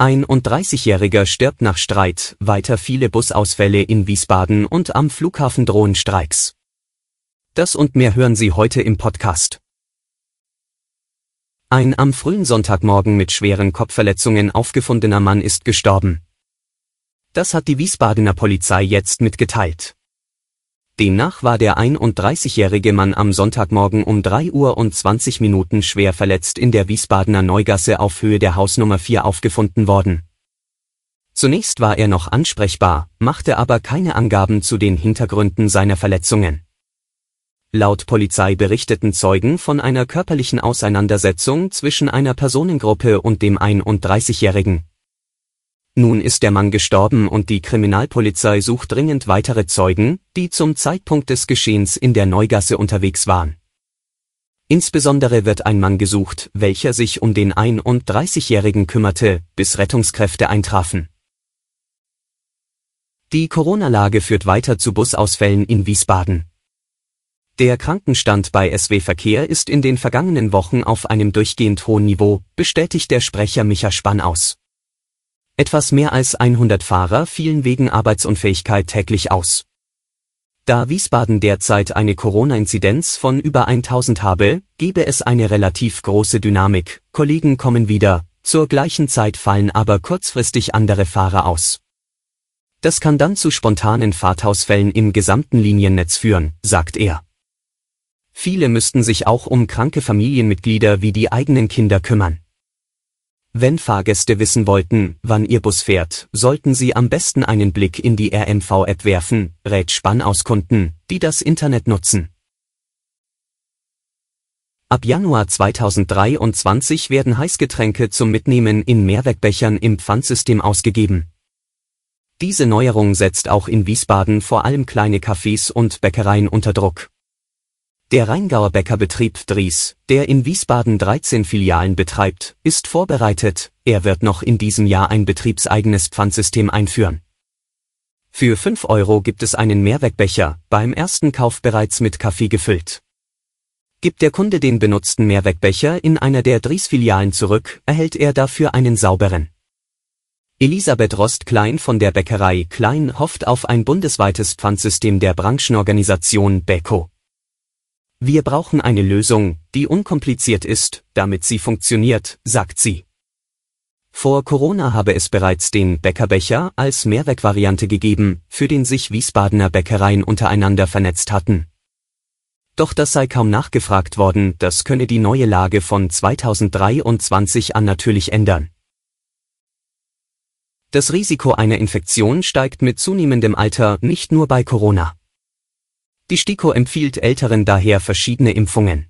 Ein und 30-Jähriger stirbt nach Streit, weiter viele Busausfälle in Wiesbaden und am Flughafen drohen Streiks. Das und mehr hören Sie heute im Podcast. Ein am frühen Sonntagmorgen mit schweren Kopfverletzungen aufgefundener Mann ist gestorben. Das hat die Wiesbadener Polizei jetzt mitgeteilt. Demnach war der 31-jährige Mann am Sonntagmorgen um 3 Uhr und 20 Minuten schwer verletzt in der Wiesbadener Neugasse auf Höhe der Hausnummer 4 aufgefunden worden. Zunächst war er noch ansprechbar, machte aber keine Angaben zu den Hintergründen seiner Verletzungen. Laut Polizei berichteten Zeugen von einer körperlichen Auseinandersetzung zwischen einer Personengruppe und dem 31-jährigen. Nun ist der Mann gestorben und die Kriminalpolizei sucht dringend weitere Zeugen, die zum Zeitpunkt des Geschehens in der Neugasse unterwegs waren. Insbesondere wird ein Mann gesucht, welcher sich um den 31-Jährigen kümmerte, bis Rettungskräfte eintrafen. Die Corona-Lage führt weiter zu Busausfällen in Wiesbaden. Der Krankenstand bei SW Verkehr ist in den vergangenen Wochen auf einem durchgehend hohen Niveau, bestätigt der Sprecher Micha Spann aus. Etwas mehr als 100 Fahrer fielen wegen Arbeitsunfähigkeit täglich aus. Da Wiesbaden derzeit eine Corona-Inzidenz von über 1000 habe, gebe es eine relativ große Dynamik. Kollegen kommen wieder, zur gleichen Zeit fallen aber kurzfristig andere Fahrer aus. Das kann dann zu spontanen Fahrtausfällen im gesamten Liniennetz führen, sagt er. Viele müssten sich auch um kranke Familienmitglieder wie die eigenen Kinder kümmern. Wenn Fahrgäste wissen wollten, wann ihr Bus fährt, sollten sie am besten einen Blick in die RMV-App werfen, rät Spann aus Kunden, die das Internet nutzen. Ab Januar 2023 werden Heißgetränke zum Mitnehmen in Mehrwegbechern im Pfandsystem ausgegeben. Diese Neuerung setzt auch in Wiesbaden vor allem kleine Cafés und Bäckereien unter Druck. Der Rheingauer Bäckerbetrieb Dries, der in Wiesbaden 13 Filialen betreibt, ist vorbereitet, er wird noch in diesem Jahr ein betriebseigenes Pfandsystem einführen. Für 5 Euro gibt es einen Mehrwegbecher, beim ersten Kauf bereits mit Kaffee gefüllt. Gibt der Kunde den benutzten Mehrwegbecher in einer der Dries-Filialen zurück, erhält er dafür einen sauberen. Elisabeth Rost-Klein von der Bäckerei Klein hofft auf ein bundesweites Pfandsystem der Branchenorganisation BECO. Wir brauchen eine Lösung, die unkompliziert ist, damit sie funktioniert, sagt sie. Vor Corona habe es bereits den Bäckerbecher als Mehrwegvariante gegeben, für den sich Wiesbadener Bäckereien untereinander vernetzt hatten. Doch das sei kaum nachgefragt worden, das könne die neue Lage von 2023 an natürlich ändern. Das Risiko einer Infektion steigt mit zunehmendem Alter nicht nur bei Corona. Die STIKO empfiehlt Älteren daher verschiedene Impfungen.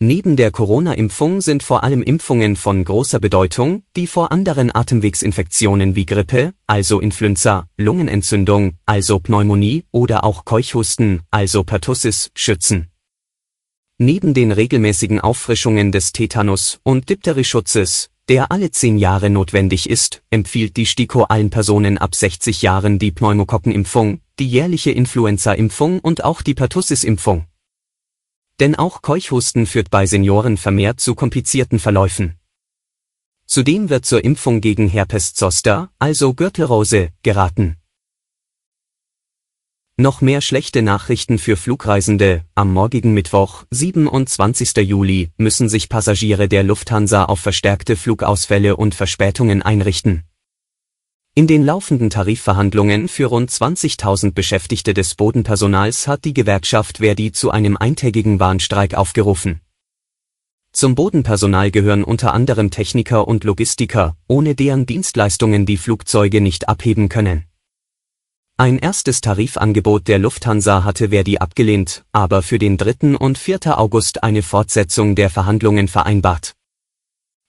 Neben der Corona-Impfung sind vor allem Impfungen von großer Bedeutung, die vor anderen Atemwegsinfektionen wie Grippe, also Influenza, Lungenentzündung, also Pneumonie oder auch Keuchhusten, also Pertussis, schützen. Neben den regelmäßigen Auffrischungen des Tetanus- und Diphtherieschutzes, der alle zehn Jahre notwendig ist, empfiehlt die STIKO allen Personen ab 60 Jahren die Pneumokokkenimpfung, die jährliche Influenza-Impfung und auch die Pertussis-Impfung. Denn auch Keuchhusten führt bei Senioren vermehrt zu komplizierten Verläufen. Zudem wird zur Impfung gegen Herpes zoster, also Gürtelrose, geraten. Noch mehr schlechte Nachrichten für Flugreisende. Am morgigen Mittwoch, 27. Juli, müssen sich Passagiere der Lufthansa auf verstärkte Flugausfälle und Verspätungen einrichten. In den laufenden Tarifverhandlungen für rund 20.000 Beschäftigte des Bodenpersonals hat die Gewerkschaft Verdi zu einem eintägigen Warnstreik aufgerufen. Zum Bodenpersonal gehören unter anderem Techniker und Logistiker, ohne deren Dienstleistungen die Flugzeuge nicht abheben können. Ein erstes Tarifangebot der Lufthansa hatte Verdi abgelehnt, aber für den 3. und 4. August eine Fortsetzung der Verhandlungen vereinbart.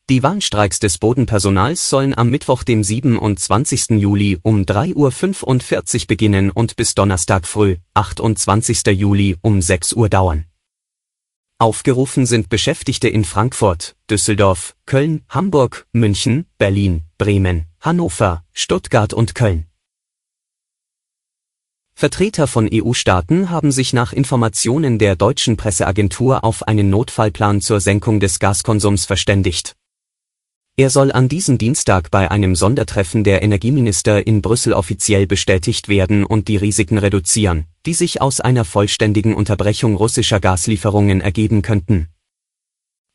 Die Warnstreiks des Bodenpersonals sollen am Mittwoch, dem 27. Juli um 3.45 Uhr beginnen und bis Donnerstag früh, 28. Juli um 6 Uhr dauern. Aufgerufen sind Beschäftigte in Frankfurt, Düsseldorf, Köln, Hamburg, München, Berlin, Bremen, Hannover, Stuttgart und Köln. Vertreter von EU-Staaten haben sich nach Informationen der deutschen Presseagentur auf einen Notfallplan zur Senkung des Gaskonsums verständigt. Er soll an diesem Dienstag bei einem Sondertreffen der Energieminister in Brüssel offiziell bestätigt werden und die Risiken reduzieren, die sich aus einer vollständigen Unterbrechung russischer Gaslieferungen ergeben könnten.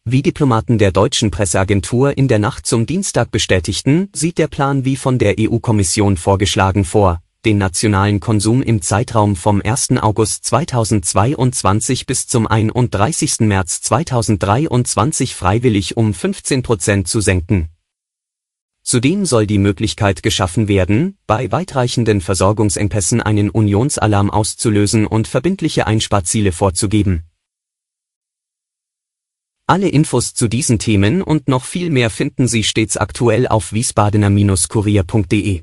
Wie Diplomaten der deutschen Presseagentur in der Nacht zum Dienstag bestätigten, sieht der Plan wie von der EU-Kommission vorgeschlagen vor, den nationalen Konsum im Zeitraum vom 1. August 2022 bis zum 31. März 2023 freiwillig um 15 Prozent zu senken. Zudem soll die Möglichkeit geschaffen werden, bei weitreichenden Versorgungsengpässen einen Unionsalarm auszulösen und verbindliche Einsparziele vorzugeben. Alle Infos zu diesen Themen und noch viel mehr finden Sie stets aktuell auf wiesbadener-kurier.de.